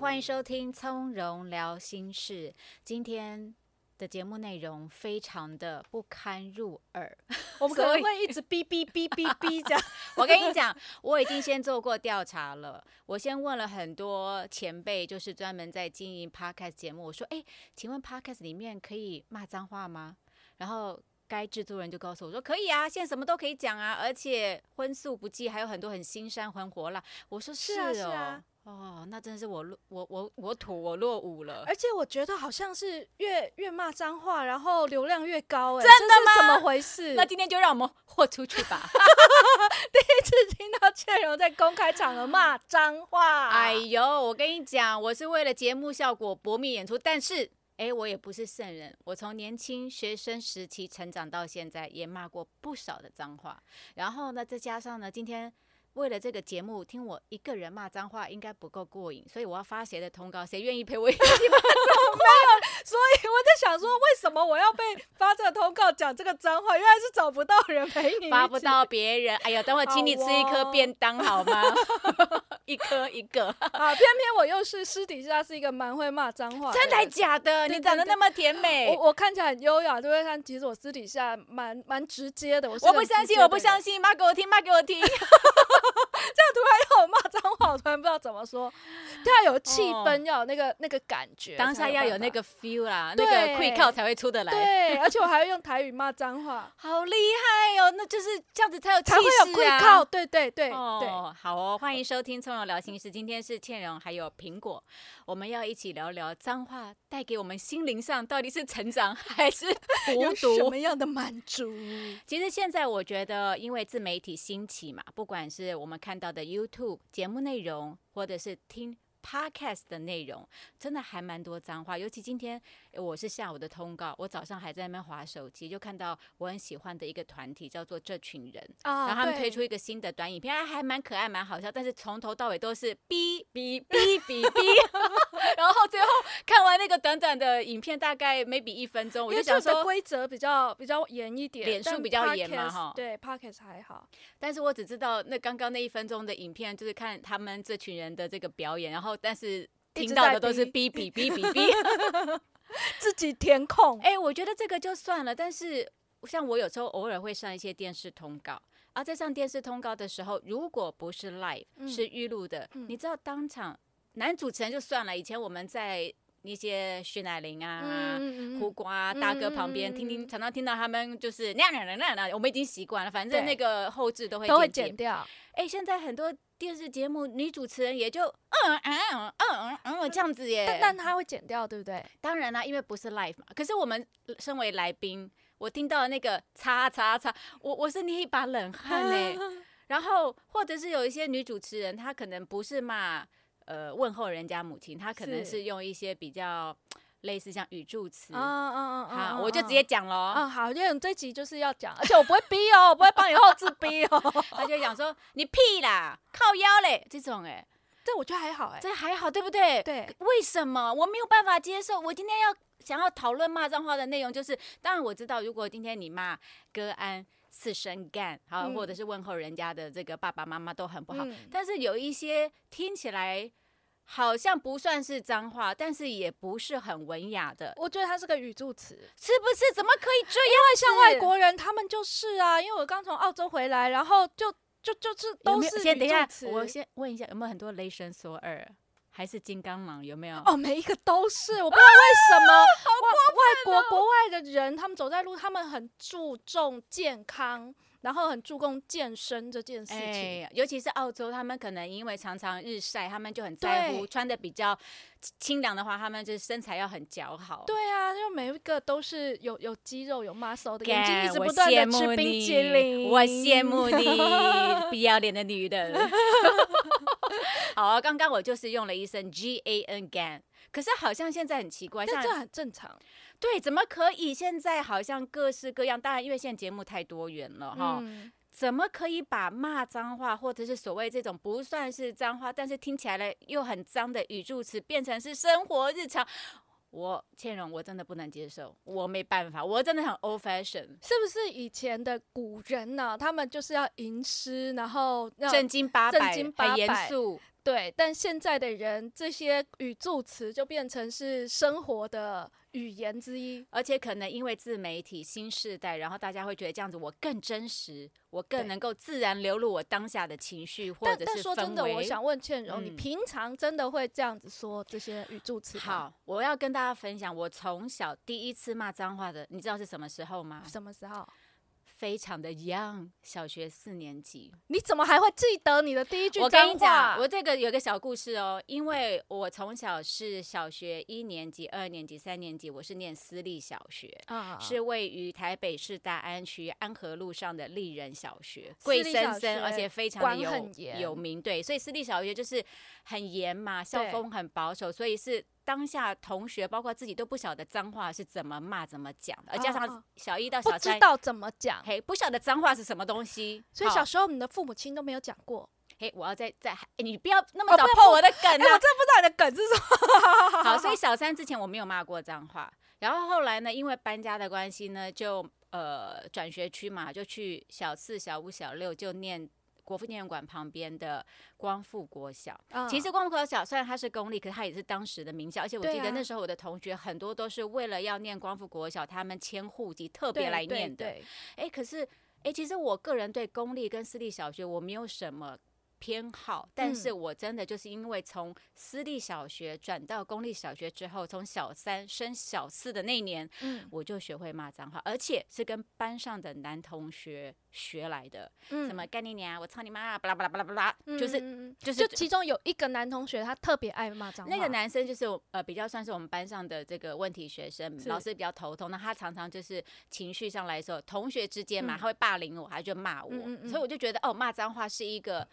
欢迎收听《从容聊心事》。今天的节目内容非常的不堪入耳，我们可能 会一直哔哔哔哔哔这样。我跟你讲，我已经先做过调查了。我先问了很多前辈，就是专门在经营 podcast 节目。我说：“哎、请问 podcast 里面可以骂脏话吗？”然后该制作人就告诉我说：“可以啊，现在什么都可以讲啊，而且荤素不忌，还有很多很新山很火辣。”我说：“是啊哦，是啊哦，那真是我落我我我土我落伍了。”而且我觉得好像是越越骂脏话，然后流量越高、哎，真的吗怎么回事？那今天就让我们豁出去吧。第一次听到倩柔在公开场合骂脏话，哎呦，我跟你讲，我是为了节目效果搏命演出，但是。哎，我也不是圣人，我从年轻学生时期成长到现在，也骂过不少的脏话。然后呢，再加上呢，今天为了这个节目，听我一个人骂脏话应该不够过瘾，所以我要发谁的通告，谁愿意陪我一起骂脏话所以我在想说，为什么我要被发这个通告讲这个脏话？原来是找不到人陪你，发不到。别人。哎呀，等会请你吃一颗便当好吗？一颗一个，啊，偏偏我又是私底下是一个蛮会骂脏话，真的假的？你长得那么甜美，我我看起来很优雅，对不对？但其实我私底下蛮蛮直接的。我是我不相信，我不相信。信，骂给我听，骂给我听。这样突然要我骂脏话，我突然不知道怎么说。对啊，有气氛，哦要有那个那个感觉，当下要有那个 feel 啦，那个 quick call 才会出得来。对，而且我还会用台语骂脏话，好厉害哦！那就是这样子才有气才会有势 quick 啊 call。对对对对，哦，好哦，欢迎收听《从容聊心事》，今天是倩蓉还有苹果，我们要一起聊聊脏话带给我们心灵上到底是成长还是 有什么？样的满足？其实现在我觉得，因为自媒体兴起嘛，不管是我们看到的 YouTube 节目内容，或者是听 Podcast 的内容，真的还蛮多脏话。尤其今天呃我是下午的通告，我早上还在那边划手机，就看到我很喜欢的一个团体叫做这群人，啊然后他们推出一个新的短影片，还还蛮可爱、蛮好笑，但是从头到尾都是哔哔哔哔哔，然后最后看完那个短短的影片，大概 maybe 一分钟，我就想说，规则比较比较严一点，脸书比较严嘛哈，对 Podcast- 还好。但是我只知道那刚刚那一分钟的影片，就是看他们这群人的这个表演，然后但是听到的都是哔哔哔哔哔哔。自己填空，哎、我觉得这个就算了，但是像我有时候偶尔会上一些电视通告。而在上电视通告的时候，如果不是 live、嗯是预录的，嗯你知道当场男主持人就算了，以前我们在一些徐乃麟啊、嗯苦瓜大哥旁边，听听常常听到他们就是那样那样那样那样，我们已经习惯了，反正那个后置都会都会剪剪掉。哎、现在很多电视节目女主持人也就嗯嗯嗯嗯嗯这样子耶。但但他会剪掉，对不对？当然啦，因为不是 live 嘛。可是我们身为来宾，我听到那个叉叉叉，我我是捏一把冷汗呢。然后或者是有一些女主持人，她可能不是骂呃问候人家母亲，她可能是是用一些比较类似像语助词。嗯嗯嗯好，我就直接讲喽。嗯，好，因为这集就是要讲，而且我不会逼哦，我不会帮你后置逼哦。他就讲说你屁啦，靠腰嘞，这种哎、这我觉得还好哎。这还好对不对？对，为什么我没有办法接受？我今天要想要讨论骂脏话的内容，就是当然我知道，如果今天你骂哥安四声干，好，嗯或者是问候人家的这个爸爸妈妈都很不好，嗯但是有一些听起来好像不算是脏话，但是也不是很文雅的，我觉得它是个语助词，是不是？怎么可以这样？因为像外国人他们就是啊，因为我刚从澳洲回来，然后就就就是都是先等一下我先问一下，有没有很多雷神索尔还是金刚狼？有没有？哦，每一个都是，我不知道为什么外外国国外的人，他们走在路，他们很注重健康，然后很注重健身这件事情。哎，尤其是澳洲，他们可能因为常常日晒，他们就很在乎穿的比较清凉的话，他们就是身材要很姣好。对啊，就每一个都是有有肌肉、有 muscle 的，一直不断的吃冰你淇淋。我羡慕你，不要脸的女人。好啊，刚刚我就是用了一声 G A N GAN，可是好像现在很奇怪，像但这很正常。对，怎么可以？现在好像各式各样，当然因为现在节目太多元了哈。嗯，怎么可以把骂脏话，或者是所谓这种不算是脏话，但是听起来呢又很脏的语助词，变成是生活日常？我倩蓉，我真的不能接受，我没办法，我真的很 old fashion，是不是以前的古人呢、他们就是要吟诗，然后要正经八百，正经八很严肃，对，但现在的人这些语助词就变成是生活的语言之一。而且可能因为自媒体新时代，然后大家会觉得这样子我更真实，我更能够自然流露我当下的情绪或但但者是说真的，我想问倩柔，你嗯平常真的会这样子说这些语助词吗？好，我要跟大家分享，我从小第一次骂脏话的，你知道是什么时候吗？什么时候？非常的 young，小学四年级。你怎么还会记得你的第一句我跟你？讲，我这个有个小故事哦，因为我从小是小学一年级、二年级、三年级，我是念私立小学。啊是位于台北市大安区安和路上的丽人小学，贵森森，而且非常的有有名。对，所以私立小学就是很严嘛，校风很保守，所以是当下同学包括自己都不晓得脏话是怎么骂、怎么讲的，而加哦上哦小一到小三，不知道怎么讲，嘿，不晓得脏话是什么东西。所以小时候你的父母亲都没有讲过。嘿，我要再再，哎你不要那么早破我的梗哎、啊！我真的不知道你的梗是什么。好，所以小三之前我没有骂过脏话，然后后来呢，因为搬家的关系呢，就呃转学区嘛，就去小四、小五、小六就念国父纪念馆旁边的光复国小。嗯其实光复国小虽然它是公立，可是它也是当时的名校，而且我记得那时候我的同学很多都是为了要念光复国小，他们迁户籍特对别来念的。对哎，可是哎，其实我个人对公立跟私立小学我没有什么偏好，但是嗯我真的就是因为从私立小学转到公立小学之后，从小三升小四的那一年，嗯。我就学会骂脏话，而且是跟班上的男同学学来的，嗯。什么干你娘，我操你妈，巴拉巴拉巴拉巴拉，就是就是就其中有一个男同学，他特别爱骂脏话。那个男生就是呃比较算是我们班上的这个问题学生，老师比较头痛。那他常常就是情绪上来的时候，同学之间嘛，嗯。他会霸凌我，他就骂我，所以我就觉得哦，骂脏话是一个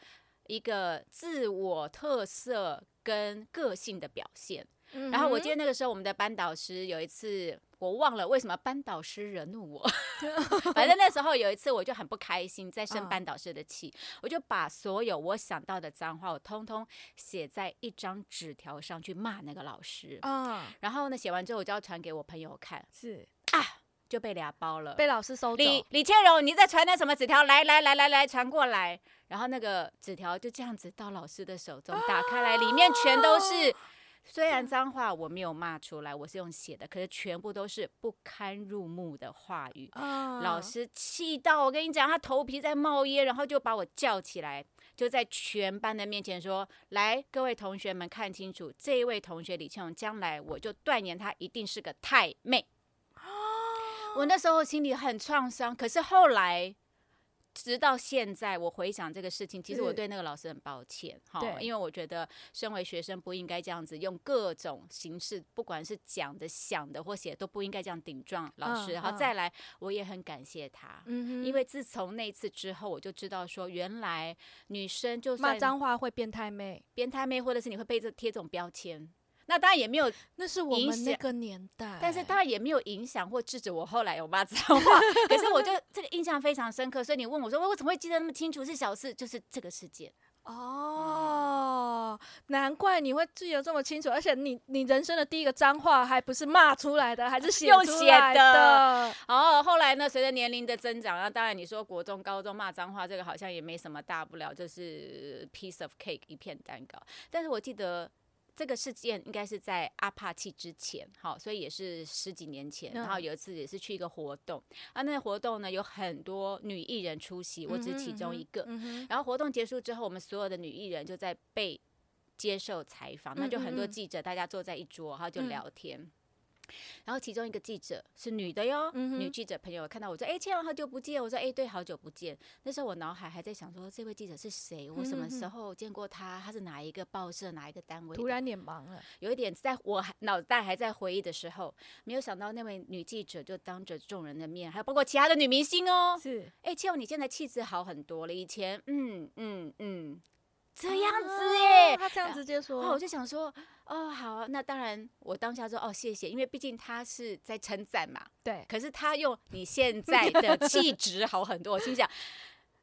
一个自我特色跟个性的表现。嗯，然后我记得那个时候我们的班导师有一次。我忘了为什么班导师惹怒我，反正那时候有一次我就很不开心，在生嗯班导师的气，我就把所有我想到的脏话，我通通写在一张纸条上去骂那个老师。啊，然后呢，写完之后我就要传给我朋友看，是就被俩包了。被老师收走。李李倩荣，你在传那什么纸条？来来来来来，传过来。然后那个纸条就这样子到老师的手中，打开来，里面全都是。虽然脏话我没有骂出来，我是用写的，可是全部都是不堪入目的话语。啊老师气到我跟你讲，他头皮在冒烟，然后就把我叫起来，就在全班的面前说：“来，各位同学们看清楚，这一位同学李倩蓉，将来我就断言她一定是个太妹。”我那时候心里很创伤，可是后来。直到现在，我回想这个事情，其实我对那个老师很抱歉，哈，因为我觉得身为学生不应该这样子用各种形式，不管是讲的、想的或写，都不应该这样顶撞老师。嗯然后嗯再来，我也很感谢他，嗯，因为自从那次之后，我就知道说，原来女生就骂脏话会变态妹，变态妹，或者是你会被这贴这种标签，那当然也没有，那是我们那个年代。但是当然也没有影响或制止我后来有骂 脏话。可是我就这个印象非常深刻，所以你问我说，我怎么会记得那么清楚？是小事，就是这个事件。哦，难怪你会记得这么清楚，而且你你人生的第一个脏话还不是骂出来的，还是写出来的的。然后后来呢，随着年龄的增长，那当然你说国中、高中骂脏话，这个好像也没什么大不了，就是 piece of cake 一片蛋糕。但是我记得。这个事件应该是在阿帕契之前，好，所以也是十几年前。嗯然后有一次也是去一个活动，啊，那个活动呢有很多女艺人出席，我只是其中一个。然后活动结束之后，我们所有的女艺人就在被接受采访，那就很多记者，大家坐在一桌，然后就嗯聊天。然后其中一个记者是女的哟，嗯女记者朋友看到我说：“哎，千王好久不见。”我说：“哎，对，好久不见。”那时候我脑海还在想说，这位记者是谁？我什么时候见过他？他是哪一个报社、哪一个单位？突然脸盲了。有一点在我脑袋还在回忆的时候，没有想到那位女记者就当着众人的面，还有包括其他的女明星哦，是哎，倩蓉，你现在气质好很多了。以前，嗯嗯嗯，这样子啊耶。他这样直接说，我，就想说，哦，好啊，那当然，我当下说，哦，谢谢，因为毕竟他是在称赞嘛。对，可是他用你现在的气质好很多，我心想，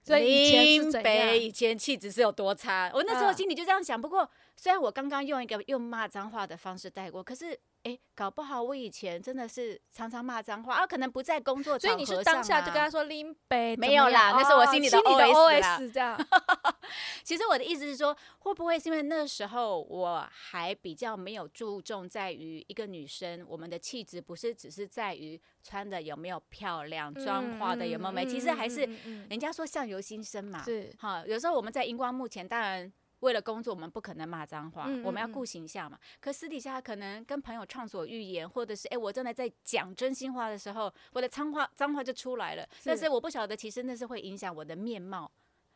所以以前是林北以前气质是有多差？我那时候嗯心里就这样想。不过虽然我刚刚用一个用骂脏话的方式带过，可是哎，搞不好我以前真的是常常骂脏话，啊，可能不在工作所以你是当下就跟他说拎杯没有啦，那是我心里的 OS 这样。其实我的意思是说，会不会是因为那时候我还比较没有注重在于一个女生，我们的气质不是只是在于穿的有没有漂亮，妆化的有没有美，其实还是人家说相由心生嘛。是哈，有时候我们在荧光幕前，当然。为了工作，我们不可能骂脏话，我们要顾形象嘛。可私底下可能跟朋友畅所欲言，或者是哎，我正在在讲真心话的时候，我的脏话脏话就出来了。但是我不晓得，其实那是会影响我的面貌。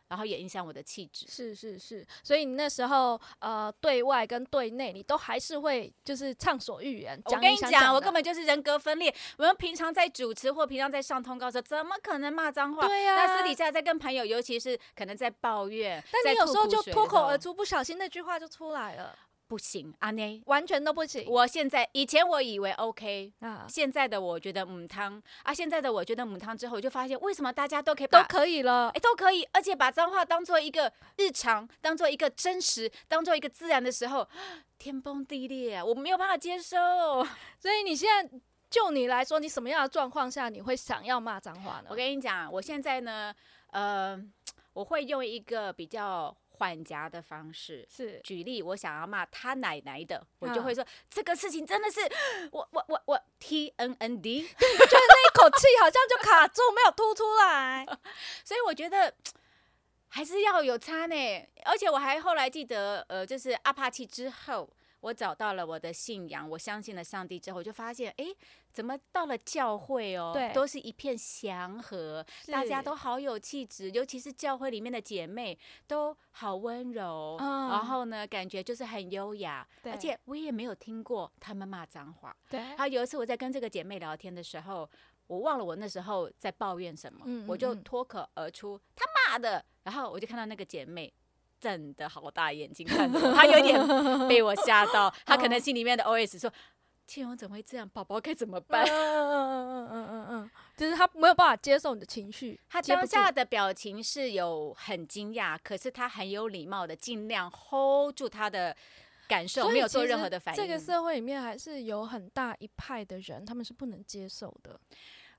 然后也影响我的气质，是是是，所以你那时候呃，对外跟对内，你都还是会就是畅所欲言。我跟你讲，我根本就是人格分裂。我们平常在主持或平常在上通告时候，怎么可能骂脏话？对呀。那私底下在跟朋友，尤其是可能在抱怨，但你有时候就脱口而出，不小心那句话就出来了。不行，阿内完全都不行。我现在以前我以为 OK 啊，现在的我觉得母汤啊，现在的我觉得母汤之后，我就发现为什么大家都可以都可以了，哎，都可以，而且把脏话当做一个日常，当做一个真实，当做一个自然的时候，天崩地裂啊！我没有办法接受。所以你现在就你来说，你什么样的状况下你会想要骂脏话呢？我跟你讲，我现在呢，呃，我会用一个比较。缓夹的方式是举例，我想要骂他奶奶的，我就会说这个事情真的是我我我我 T N N D，觉得那一口气好像就卡住，没有吐出来，所以我觉得还是要有差呢。而且我还后来记得，呃，就是阿帕奇之后。我找到了我的信仰，我相信了上帝之后，就发现，哎，怎么到了教会哦，对，都是一片祥和，大家都好有气质，尤其是教会里面的姐妹都好温柔，然后呢，感觉就是很优雅，而且我也没有听过他们骂脏话。对，然后有一次我在跟这个姐妹聊天的时候，我忘了我那时候在抱怨什么，我就脱口而出他妈的，然后我就看到那个姐妹。瞪的好大眼睛看着我，他有点被我吓到，她可能心里面的 OS 说：“庆荣怎么会这样？宝宝该怎么办？”嗯嗯嗯嗯嗯嗯，就是他没有办法接受你的情绪。他当下的表情是有很惊讶，可是他很有礼貌的，尽量 hold 住他的感受，没有做任何的反应。这个社会里面还是有很大一派的人，他们是不能接受的。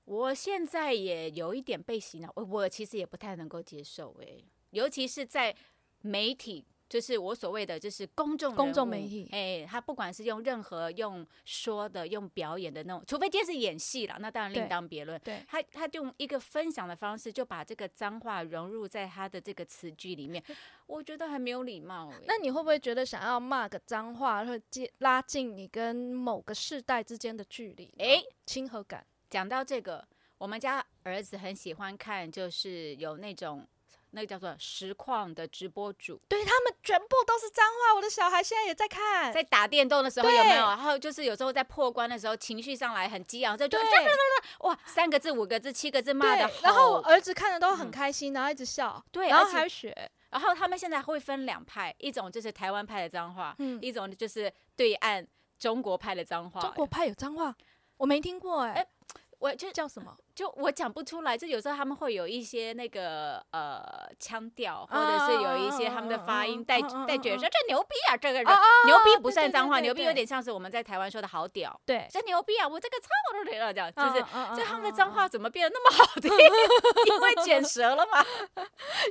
我现在也有一点被洗脑，我我其实也不太能够接受，哎，尤其是在。媒体就是我所谓的，就是公众公众媒体，哎，他不管是用任何用说的、用表演的那种，除非今天是演戏了，那当然另当别论。对，他他用一个分享的方式，就把这个脏话融入在他的这个词句里面，我觉得很没有礼貌。那你会不会觉得想要骂个脏话，会接拉近你跟某个世代之间的距离？哎，亲和感。讲到这个，我们家儿子很喜欢看，就是有那种。那个叫做实况的直播主，对他们全部都是脏话。我的小孩现在也在看，在打电动的时候有没有？然后就是有时候在破关的时候，情绪上来很激昂，就就哇，三个字、五个字、七个字骂的。然后儿子看的都很开心，然后一直笑，对，然后还学。然后他们现在会分两派，一种就是台湾派的脏话，一种就是对岸中国派的脏话。中国派有脏话，我没听过哎。我就叫什么？就我讲不出来。就有时候他们会有一些那个呃腔调，或者是有一些他们的发音带带觉说这牛逼啊，这个人牛逼不算脏话，牛逼有点像是我们在台湾说的好屌。对，这牛逼啊！我这个操都了，这样就是，就他们的脏话怎么变得那么好听？因为卷舌了嘛，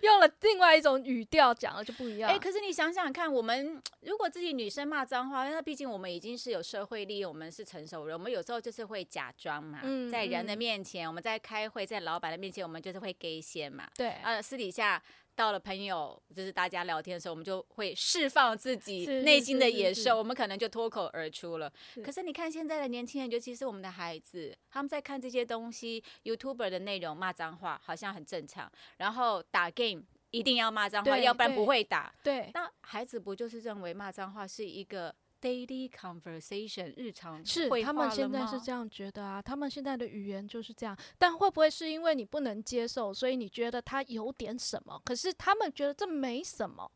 用了另外一种语调讲了就不一样。哎，可是你想想看，我们如果自己女生骂脏话，那毕竟我们已经是有社会力，我们是成熟人，我们有时候就是会假装嘛，在人的面前，我们在开会，在老板的面前，我们就是会给先嘛。对，呃，私底下到了朋友，就是大家聊天的时候，我们就会释放自己内心的野兽，我们可能就脱口而出了。可是你看现在的年轻人，尤其是我们的孩子，他们在看这些东西，YouTuber 的内容骂脏话，好像很正常。然后打 game 一定要骂脏话，要不然不会打。对，那孩子不就是认为骂脏话是一个？Daily conversation 日常是他们现在是这样觉得啊，他们现在的语言就是这样。但会不会是因为你不能接受，所以你觉得他有点什么？可是他们觉得这没什么。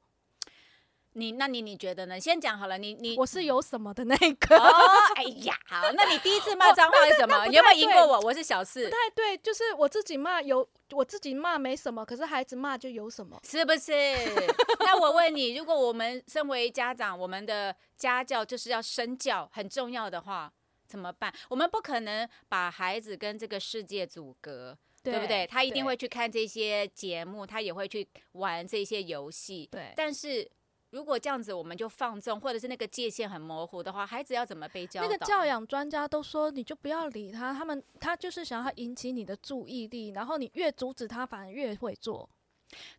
你那你你觉得呢？先讲好了，你你我是有什么的那一个。哦，哎呀，好，那你第一次骂脏话是什么？有没有赢过我？我是小四不，太对，就是我自己骂有，我自己骂没什么，可是孩子骂就有什么。是不是？那我问你，如果我们身为家长，我们的家教就是要身教很重要的话，怎么办？我们不可能把孩子跟这个世界阻隔。对不对？他一定会去看这些节目，他也会去玩这些游戏。对但是如果这样子，我们就放纵，或者是那个界限很模糊的话，孩子要怎么被教导？那个教养专家都说，你就不要理他，他们他就是想要引起你的注意力，然后你越阻止他，反而越会做。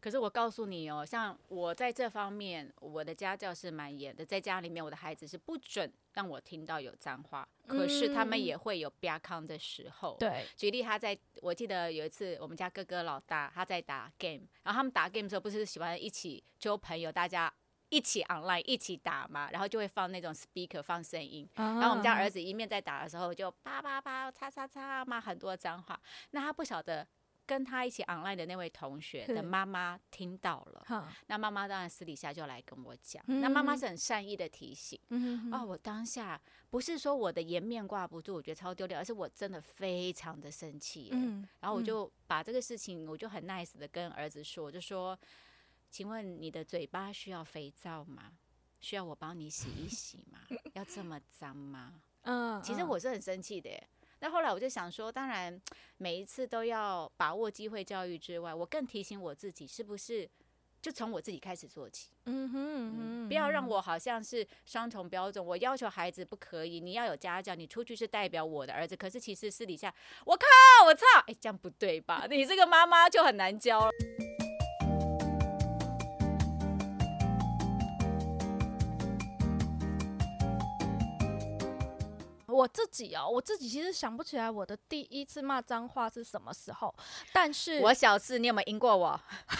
可是我告诉你哦，像我在这方面，我的家教是蛮严的，在家里面，我的孩子是不准让我听到有脏话，可是他们嗯也会有啪康的时候。对，举例，他在我记得有一次，我们家哥哥老大他在打 game，然后他们打 game 的时候不是喜欢一起揪朋友，大家一起 online 一起打嘛，然后就会放那种 speaker 放声音，然然后我们家儿子子一面在打的时候就啪啪啪叉叉叉骂很多脏话，那他不晓得跟他一起 online 的那位同学的妈妈听到了，那妈妈当然私底下就来跟我讲，那妈妈嗯是很善意的提醒。嗯哦，我当下不是说我的颜面挂不住，我觉得超丢脸，而是我真的非常的生气。嗯，然后我嗯。就把这个事情，我就很 nice 的跟儿子说，我就说，请问你的嘴巴需要肥皂吗？需要我帮你洗一洗吗？要这么脏吗？嗯，其实嗯我是很生气的耶。那后来我就想说，当然每一次都要把握机会教育之外，我更提醒我自己，是不是就从我自己开始做起？嗯哼嗯，嗯，不要让嗯我好像是双重标准。我要求孩子不可以，你要有家教，你出去是代表我的儿子，可是其实私底下，我靠，我操，哎、这样不对吧？你这个妈妈就很难教了。我自己哦，我自己其实想不起来我的第一次骂脏话是什么时候，但是我小四，你有没有赢过我？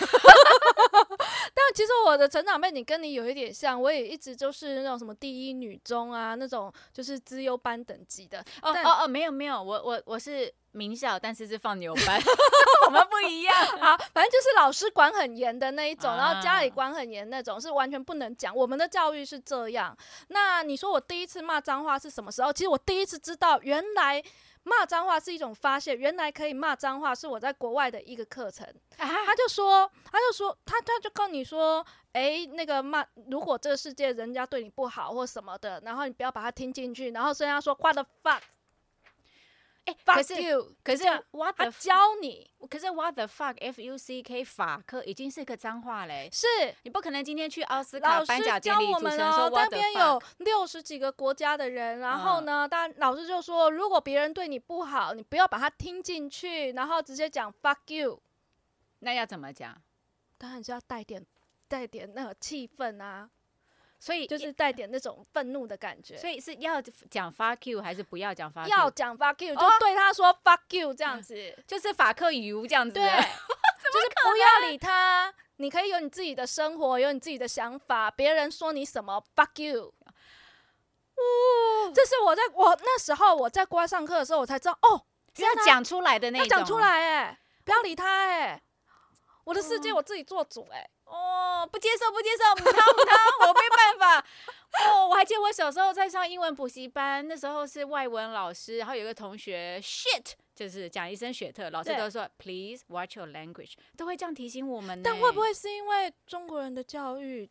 但其实我的成长背景跟你有一点像，我也一直就是那种什么第一女中啊，那种就是资优班等级的。哦哦哦，没有没有，我我我是名校，但是是放牛班，我们不一样。好，反正就是老师管很严的那一种，然后家里啊管很严那种，是完全不能讲。我们的教育是这样。那你说我第一次骂脏话是什么时候？其实我第一次知道，原来骂脏话是一种发泄，原来可以骂脏话，是我在国外的一个课程。啊他就说，他就说，他他就跟你说，诶，那个骂，如果这个世界人家对你不好或什么的，然后你不要把它听进去，然后虽然他说 what the fuck。哎、可 Fuck 是 you，可是就这样 what 他 the 教你。可是 what the fuck f u c k 法克已经是个脏话嘞，是。你不可能今天去奥斯卡老师颁奖典教我们礼主持人说哦那边有六十几个国家的人，然后嗯。呢，当然老师就说，如果别人对你不好，你不要把他听进去，然后直接讲 fuck you，那要怎么讲？当然是要带点带点那个气氛啊，所以就是带点那种愤怒的感觉。所以是要讲 fuck you 还是不要讲 fuck you？要讲 fuck you，就哦对他说 fuck you 这样子，就是法克油这样子。对，就是不要理他。你可以有你自己的生活，有你自己的想法。别人说你什么，fuck you。这是我在我那时候我在国外上课的时候，我才知道哦，是要讲出来的那种。要讲出。来哎，不要理他哎，我的世界我自己做主哎。哦，不接受，不接受，母汤母汤，我没办法。哦，我还记得我小时候在上英文补习班，那时候是外文老师，然后有一个同学 shit，就是讲一声雪特，老师都说 please watch your language，都会这样提醒我们呢。但会不会是因为中国人的教育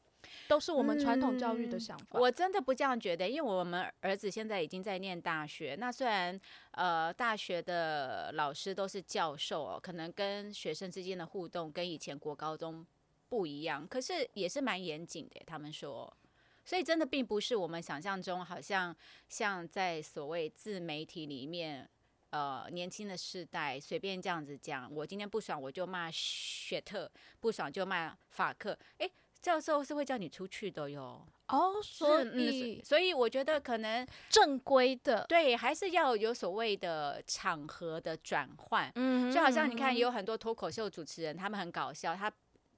都是我们传统教育的嗯想法？我真的不这样觉得，因为我们儿子现在已经在念大学。那虽然呃大学的老师都是教授哦，可能跟学生之间的互动跟以前国高中不一样，可是也是蛮严谨的。他们说，所以真的并不是我们想象中，好像像在所谓自媒体里面。呃，年轻的世代随便这样子讲，我今天不爽我就骂雪特，不爽就骂法克。诶，教授是会叫你出去的哟。哦，所以所以我觉得可能 正规的，对，还是要有所谓的场合的转换。嗯就好像你看，也有很多脱口秀主持人，他们很搞笑，他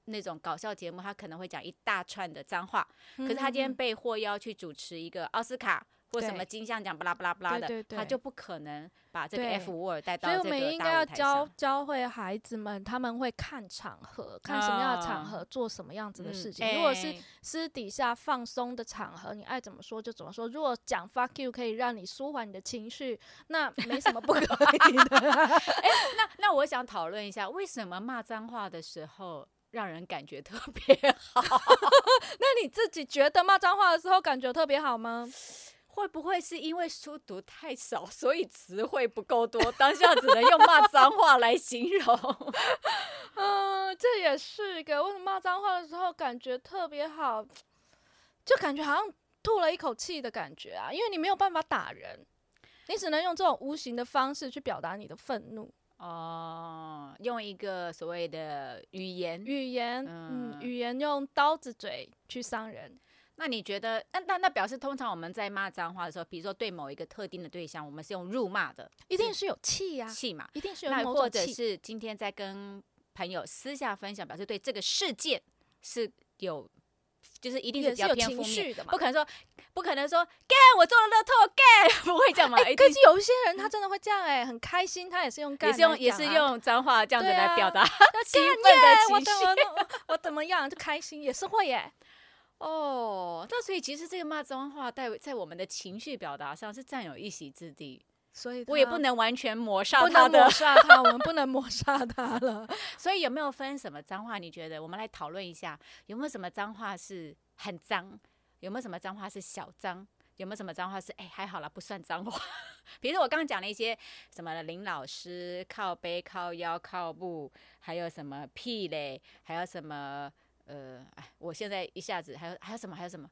那种搞笑节目，他可能会讲一大串的脏话，可是他今天被获邀去主持一个奥斯卡。或什么金像奖巴拉巴拉巴拉的，对对对他就不可能把这个 F word 带到所以我们应该要。教教会孩子们，他们会看场合，看什么样的场啊合做什么样子的嗯事情。如果是哎私底下放松的场合，你爱怎么说就怎么说。如果讲 fuck you 可以让你舒缓你的情绪，那没什么不可以的。哎那那我想讨论一下，为什么骂脏话的时候让人感觉特别好？那你自己觉得骂脏话的时候感觉特别好吗？会不会是因为书读太少，所以词汇不够多，当下只能用骂脏话来形容？嗯，这也是一个为什么骂脏话的时候感觉特别好，就感觉好像吐了一口气的感觉啊，因为你没有办法打人，你只能用这种无形的方式去表达你的愤怒。哦，用一个所谓的语言。语言，嗯嗯，语言用刀子嘴去伤人，那你觉得，那那那表示，通常我们在骂脏话的时候，比如说对某一个特定的对象，我们是用辱骂的一定是有气呀、气嘛？一定是有那或者某种气。是今天在跟朋友私下分享，表示对这个事件是有，就是一定是比较有情偏负面，绪的嘛不。可能说，不可能说，干我做了乐透，干 不会这样嘛？可是有一些人他真的会这样哎、很开心，他也是用干也是用也是用脏话这样子来表达要兴干奋的情绪。怎么我我怎么样就开心，也是会耶。哦，那所以其实这个骂脏话在在我们的情绪表达上是占有一席之地，所以我也不能完全抹杀他的能抹。杀他，我们不能 抹杀他了。所以有没有分什么脏话？你觉得我们来讨论一下，有没有什么脏话是很脏？有没有什么脏话是小脏？有没有什么脏话是哎、还好啦，不算脏话？比如说我刚刚讲了一些什么林老师靠背、靠腰、靠步，还有什么屁嘞，还有什么呃，哎，我现在一下子还有还有什么还有什么，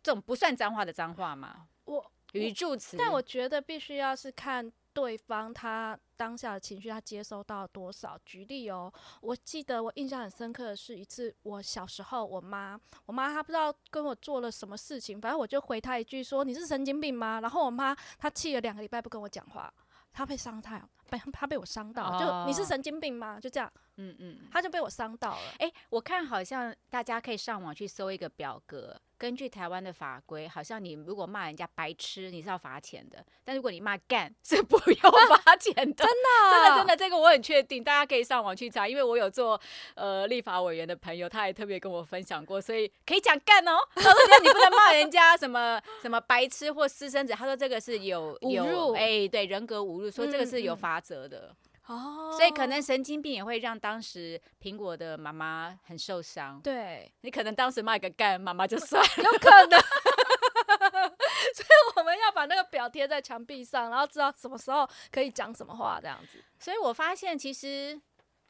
这种不算脏话的脏话吗？我语助词，但我觉得必须要是看对方他当下的情绪，他接收到多少。举例哦，我记得我印象很深刻的是一次，我小时候，我妈，我妈她不知道跟我做了什么事情，反正我就回她一句说：“你是神经病吗？”然后我妈她气了两个礼拜不跟我讲话，她被伤害，被她被我伤到，就你是哦神经病吗？就这样，嗯嗯。他就被我伤到了。哎、我看好像大家可以上网去搜一个表格，根据台湾的法规，好像你如果骂人家白痴，你是要罚钱的；但如果你骂干，是不用罚钱的。真的，真的，真的，这个我很确定，大家可以上网去查，因为我有做呃立法委员的朋友，他也特别跟我分享过，所以可以讲干哦。他说你不能骂人家什么什么白痴或私生子，他说这个是有有侮辱哎、对人格侮辱，说这个是有罚则的。哦所以可能神经病也会让当时苹果的妈妈很受伤。对，你可能当时骂一个干，妈妈就算了。有 可能。所以我们要把那个表贴在墙壁上，然后知道什么时候可以讲什么话，这样子。所以我发现其实。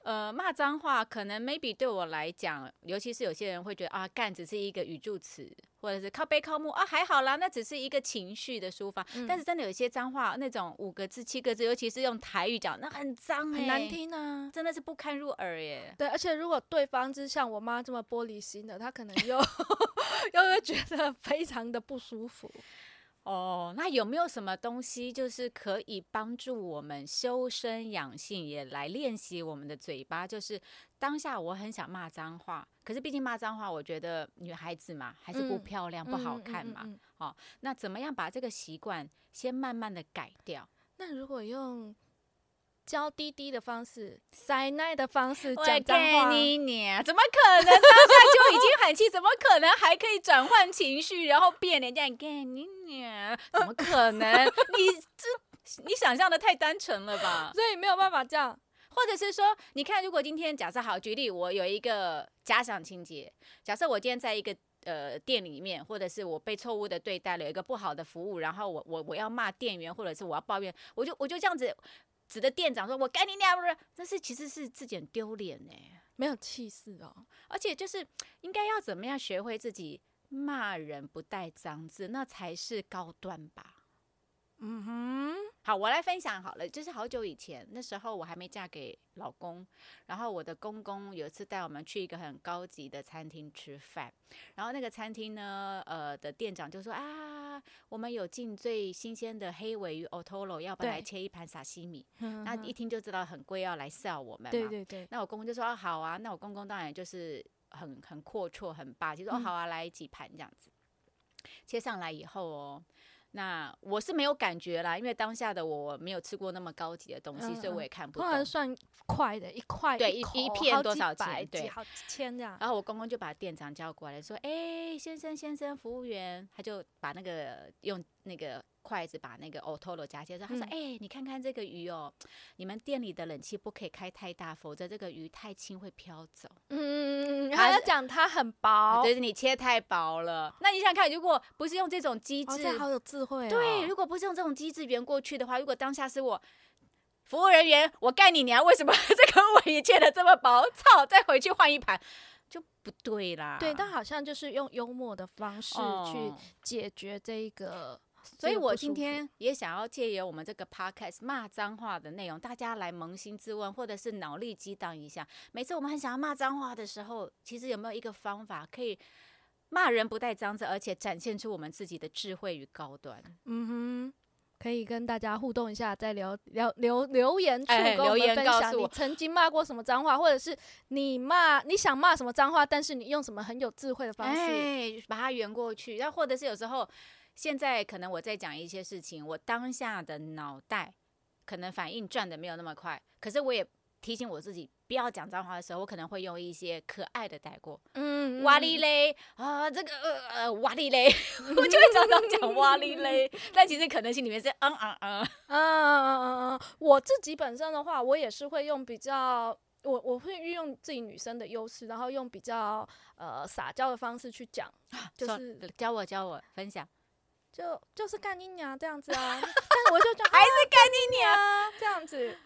呃，骂脏话可能 maybe 对我来讲，尤其是有些人会觉得啊，干只是一个语助词，或者是靠背靠木啊，还好啦，那只是一个情绪的抒发。嗯但是真的有一些脏话，那种五个字、七个字，尤其是用台语讲，那很脏、欸，很难，听啊。真的是不堪入耳耶。对，而且如果对方是像我妈这么玻璃心的，她可能又 又会觉得非常的不舒服。哦，那有没有什么东西就是可以帮助我们修身养性，也来练习我们的嘴巴？就是当下我很想骂脏话，可是毕竟骂脏话，我觉得女孩子嘛，还是不嗯漂亮、不好看嘛。嗯嗯嗯嗯那怎么样把这个习惯先慢慢的改掉？那如果用娇滴滴的方式、塞奶的方式我讲脏话，你娘，怎么可能？当下就已经很气，怎么可能还可以转换情绪，然后变脸这样你？怎么可能？你这你想象的太单纯了吧？所以没有办法这样。或者是说，你看，如果今天假设好举例，我有一个假想情节，假设我今天在一个呃店里面，或者是我被错误的对待了，有一个不好的服务，然后我我我要骂店员，或者是我要抱怨，我就我就这样子指着店长说：“我该你娘！”不是，但是其实是自己很丢脸呢。没有气势哦，而且就是应该要怎么样学会自己骂人不带脏字，那才是高端吧。嗯哼，好，我来分享好了，就是好久以前，那时候我还没嫁给老公，然后我的公公有一次带我们去一个很高级的餐厅吃饭，然后那个餐厅呢，呃的店长就说啊，我们有进最新鲜的黑尾鱼 otolo，要不要来切一盘沙西米？那那一听就知道很贵，要来 sell 我们嘛。对对对，那我公公就说、啊、好啊，那我公公当然就是很很阔绰、很霸气，说、哦嗯好啊，来几盘这样子。切上来以后哦，那我是没有感觉啦，因为当下的我没有吃过那么高级的东西，嗯所以我也看不通懂。常算块的，一块对一一片多少钱对几好几千这样。然后我公公就把店长叫过来说：“哎、先生先生，服务员。”他就把那个用那个筷子把那个 otoro 夹起来，说：“他说，嗯哎、你看看这个鱼哦，你们店里的冷气不可以开太大，否则这个鱼太轻会飘走。嗯，它还要讲它很薄，就是你切太薄了。那你想想看，如果不是用这种机哦，制，这好有智慧哦。对，如果不是用这种机制圆过去的话，如果当下是我。”服务人员，我干你娘！为什么这个尾鱼切的这么薄？操！再回去换一盘，就不对啦。对，但好像就是用幽默的方式去哦解决这一个。所以我今天也想要借由我们这个 podcast 骂脏话的内容，大家来扪心自问，或者是脑力激荡一下。每次我们很想要骂脏话的时候，其实有没有一个方法可以骂人不带脏字，而且展现出我们自己的智慧与高端？嗯哼，可以跟大家互动一下，在留留留留言处跟我哎留言们分享告诉你曾经骂过什么脏话，或者是你骂你想骂什么脏话，但是你用什么很有智慧的方式。哎，把它圆过去。然后或者是有时候，现在可能我在讲一些事情，我当下的脑袋可能反应转的没有那么快，可是我也提醒我自己不要讲脏话的时候，我可能会用一些可爱的带过。嗯哇哩嘞啊，这个呃呃哇哩嘞，我就会常常讲哇哩嘞，但其实可能心里面是嗯嗯嗯，嗯嗯嗯嗯，我自己本身的话，我也是会用比较，我我会运用自己女生的优势，然后用比较呃撒娇的方式去讲，就是教我教我分享，就就是干你娘这样子啊，但我就讲还是干你娘。啊这样子，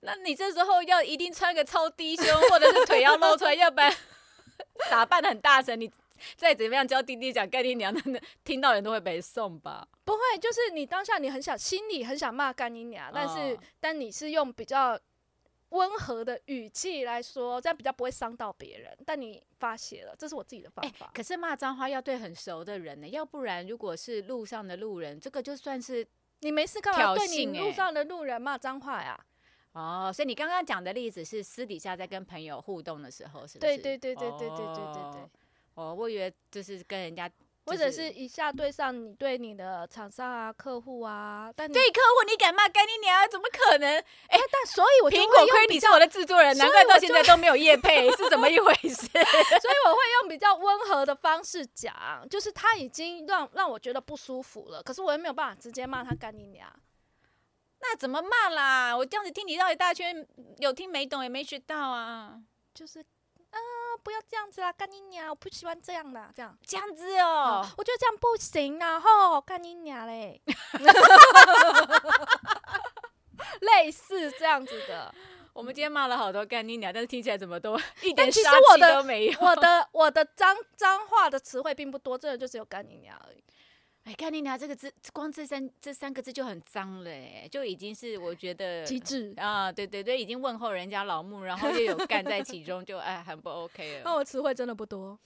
那你这时候要一定穿个超低胸，或者是腿要露出来，要不然 打扮的很大声，你再怎么样教弟弟讲干你娘的，那 听到人都会被送吧？不会，就是你当下你很想心里很想骂干你娘，但是、哦但你是用比较。温和的语气来说，这样比较不会伤到别人。但你发泄了，这是我自己的方哎、法。可是骂脏话要对很熟的人呢，要不然如果是路上的路人，这个就算是你没事干嘛挑对你路上的路人骂脏话呀？哦，所以你刚刚讲的例子是私底下在跟朋友互动的时候，是不是？对对对对对对对对对哦。哦，我以为就是跟人家，或者是一下对上你对你的厂商啊、客户啊，但对客户你敢骂干你娘，怎么可能？但所以我就会苹果亏你是我的制作人，难怪到现在都没有业配，是怎么一回事？所以我会用比较温和的方式讲，就是他已经让让我觉得不舒服了，可是我又没有办法直接骂他干你娘。那怎么骂啦？我这样子听你绕一大圈，有听没懂也没学到啊，就是啊、不要这样子啦，干你娘！我不喜欢这样啦，这样。这样子哦。我觉得这样不行啊，吼，干你娘嘞！类似这样子的，我们今天骂了好多干你娘，但是听起来怎么都一点杀气都没有。我的我的脏脏话的词汇并不多，真的就只有干你娘而已。哎，看你俩这个字，光这三这三个字就很脏了，哎，就已经是我觉得机智。啊，对对对，已经问候人家老木，然后又有干在其中，就哎很不 OK 了。那我词汇真的不多。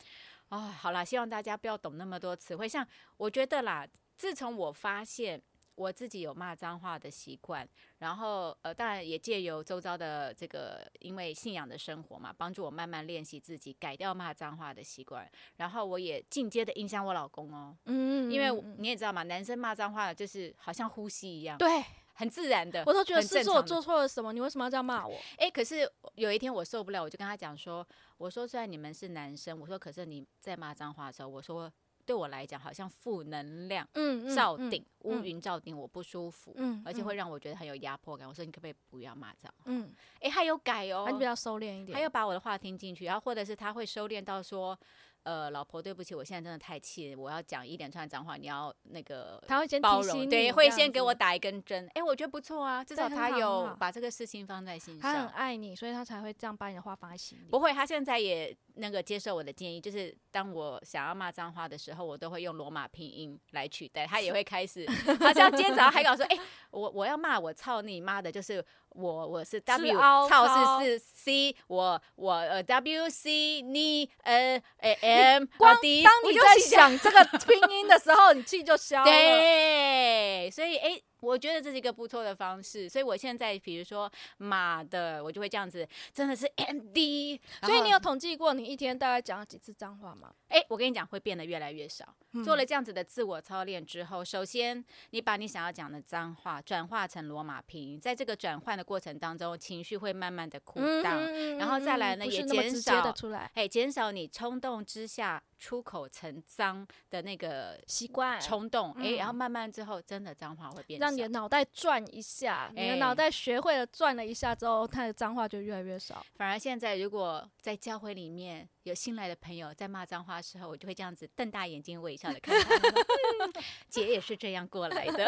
哦，好啦，希望大家不要懂那么多词汇。像我觉得啦，自从我发现我自己有骂脏话的习惯，然后呃，当然也借由周遭的这个因为信仰的生活嘛，帮助我慢慢练习自己改掉骂脏话的习惯。然后我也进阶的影响我老公哦，嗯因为你也知道嘛，男生骂脏话就是好像呼吸一样，对很自然的。我都觉得是是我做错了什么，你为什么要这样骂我？哎、可是有一天我受不了，我就跟他讲说，我说虽然你们是男生，我说可是你在骂脏话的时候，我说对我来讲好像负能量嗯罩顶、乌嗯云罩顶，我不舒服，嗯，而且会让我觉得很有压迫感。我说你可不可以不要骂脏话？嗯，哎、他有改哦他比，较收敛一点。他又把我的话听进去，然后或者是他会收敛到说。呃，老婆，对不起，我现在真的太气了，我要讲一连串脏话，你要那个他会先包容，对，会先给我打一根针。哎、我觉得不错啊，至少他有把这个事情放在心上他很。爱你，所以他才会这样把你的话放在心里。不会，他现在也那个接受我的建议，就是当我想要骂脏话的时候，我都会用罗马拼音来取代。他也会开始，好像今天早上还跟我说，哎、我我要骂我操你妈的，就是我我是 W 操操是是 C，我我呃 W C 你呃呃 M 光当你在想 这个拼音的时候，你气就消了。对，所以哎、我觉得这是一个不错的方式，所以我现在比如说马的，我就会这样子，真的是 MD。所以你有统计过你一天大概讲了几次脏话吗？哎，我跟你讲，会变得越来越少。做了这样子的自我操练之后，首先你把你想要讲的脏话转化成罗马拼音，在这个转换的过程当中，情绪会慢慢的枯荡，然后再来呢也减少，哎，减少你冲动之下。出口成脏的那个习惯冲动，哎，然后慢慢之后，真的脏话会变，让你的脑袋转一下，你的脑袋学会了转了一下之后，他的脏话就越来越少。反而现在，如果在教会里面有新来的朋友在骂脏话的时候，我就会这样子瞪大眼睛微笑的看他们，姐也是这样过来的。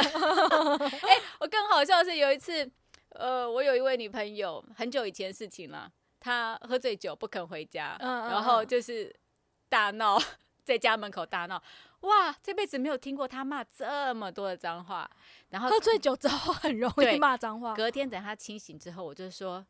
哎，我更好笑的是有一次，呃，我有一位女朋友，很久以前事情了，她喝醉酒不肯回家，然后就是。大闹，在家门口大闹，哇！这辈子没有听过他骂这么多的脏话。然后喝醉酒之后很容 易骂脏话。隔天等他清醒之后，我就说：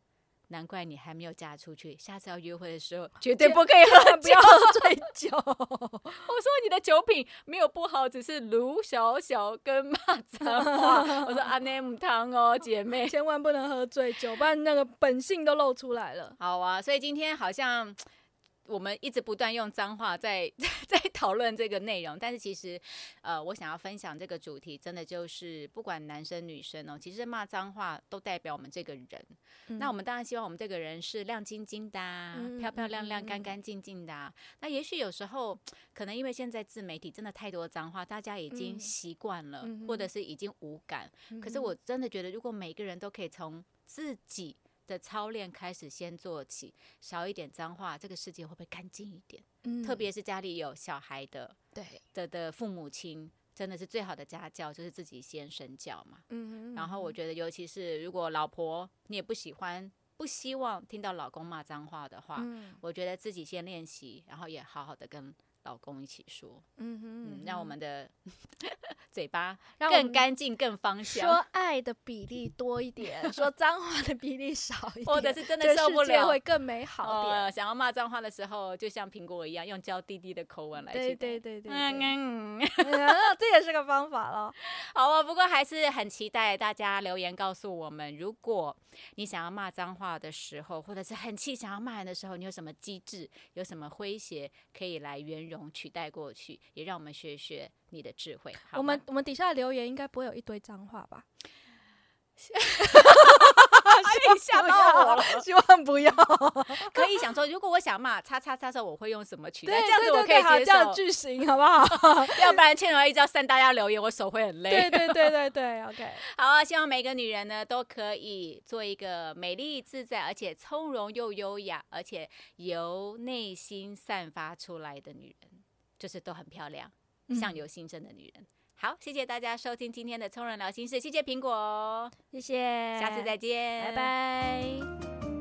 难怪你还没有嫁出去，下次要约会的时候绝对不可以喝，不要喝醉酒。我说你的酒品没有不好，只是卢小小跟骂脏话。我说阿内姆汤哦，姐妹，千万不能喝醉酒，不然那个本性都露出来了。好啊，所以今天好像。我们一直不断用脏话在 在讨论这个内容，但是其实，呃，我想要分享这个主题，真的就是不管男生女生哦，其实骂脏话都代表我们这个人。那我们当然希望我们这个人是亮晶晶的、漂漂亮亮、干干净净的。那也许有时候，可能因为现在自媒体真的太多脏话，大家已经习惯了，或者是已经无感。可是我真的觉得，如果每个人都可以从自己。的操练开始先做起，少一点脏话，这个世界会不会干净一点？嗯，特别是家里有小孩的，对的的父母亲，真的是最好的家教就是自己先身教嘛。嗯然后我觉得，尤其是如果老婆你也不喜欢、不希望听到老公骂脏话的话，嗯，我觉得自己先练习，然后也好好的跟。老公一起说，嗯哼，让我们的 嘴巴更干净、更芳香。说爱的比例多一点，说脏话的比例少一点，或者是真的受不了，会更美好点。想要骂脏话的时候，就像苹果一样，用娇滴滴的口吻来。对对对对，嗯嗯，这也是个方法了。好啊，不过还是很期待大家留言告诉我们，如果你想要骂脏话的时候，或者是很气想要骂人的时候，你有什么机制，有什么诙谐可以来圆。容取代过去，也让我们学学你的智慧。我们我们底下留言应该不会有一堆脏话吧？吓到我了，希望不要。可以想说，如果我想骂叉叉叉时候，我会用什么取代？这样子我可以接受。句型好不好？要不然千而一直要扇大家留言，我手会很累。对对对对对，OK。好啊，希望每个女人呢都可以做一个美丽自在，而且从容又优雅，而且由内心散发出来的女人，就是都很漂亮，相由心生的女人。好，谢谢大家收听今天的《聪人聊心事》，谢谢苹果，谢谢，下次再见，拜拜。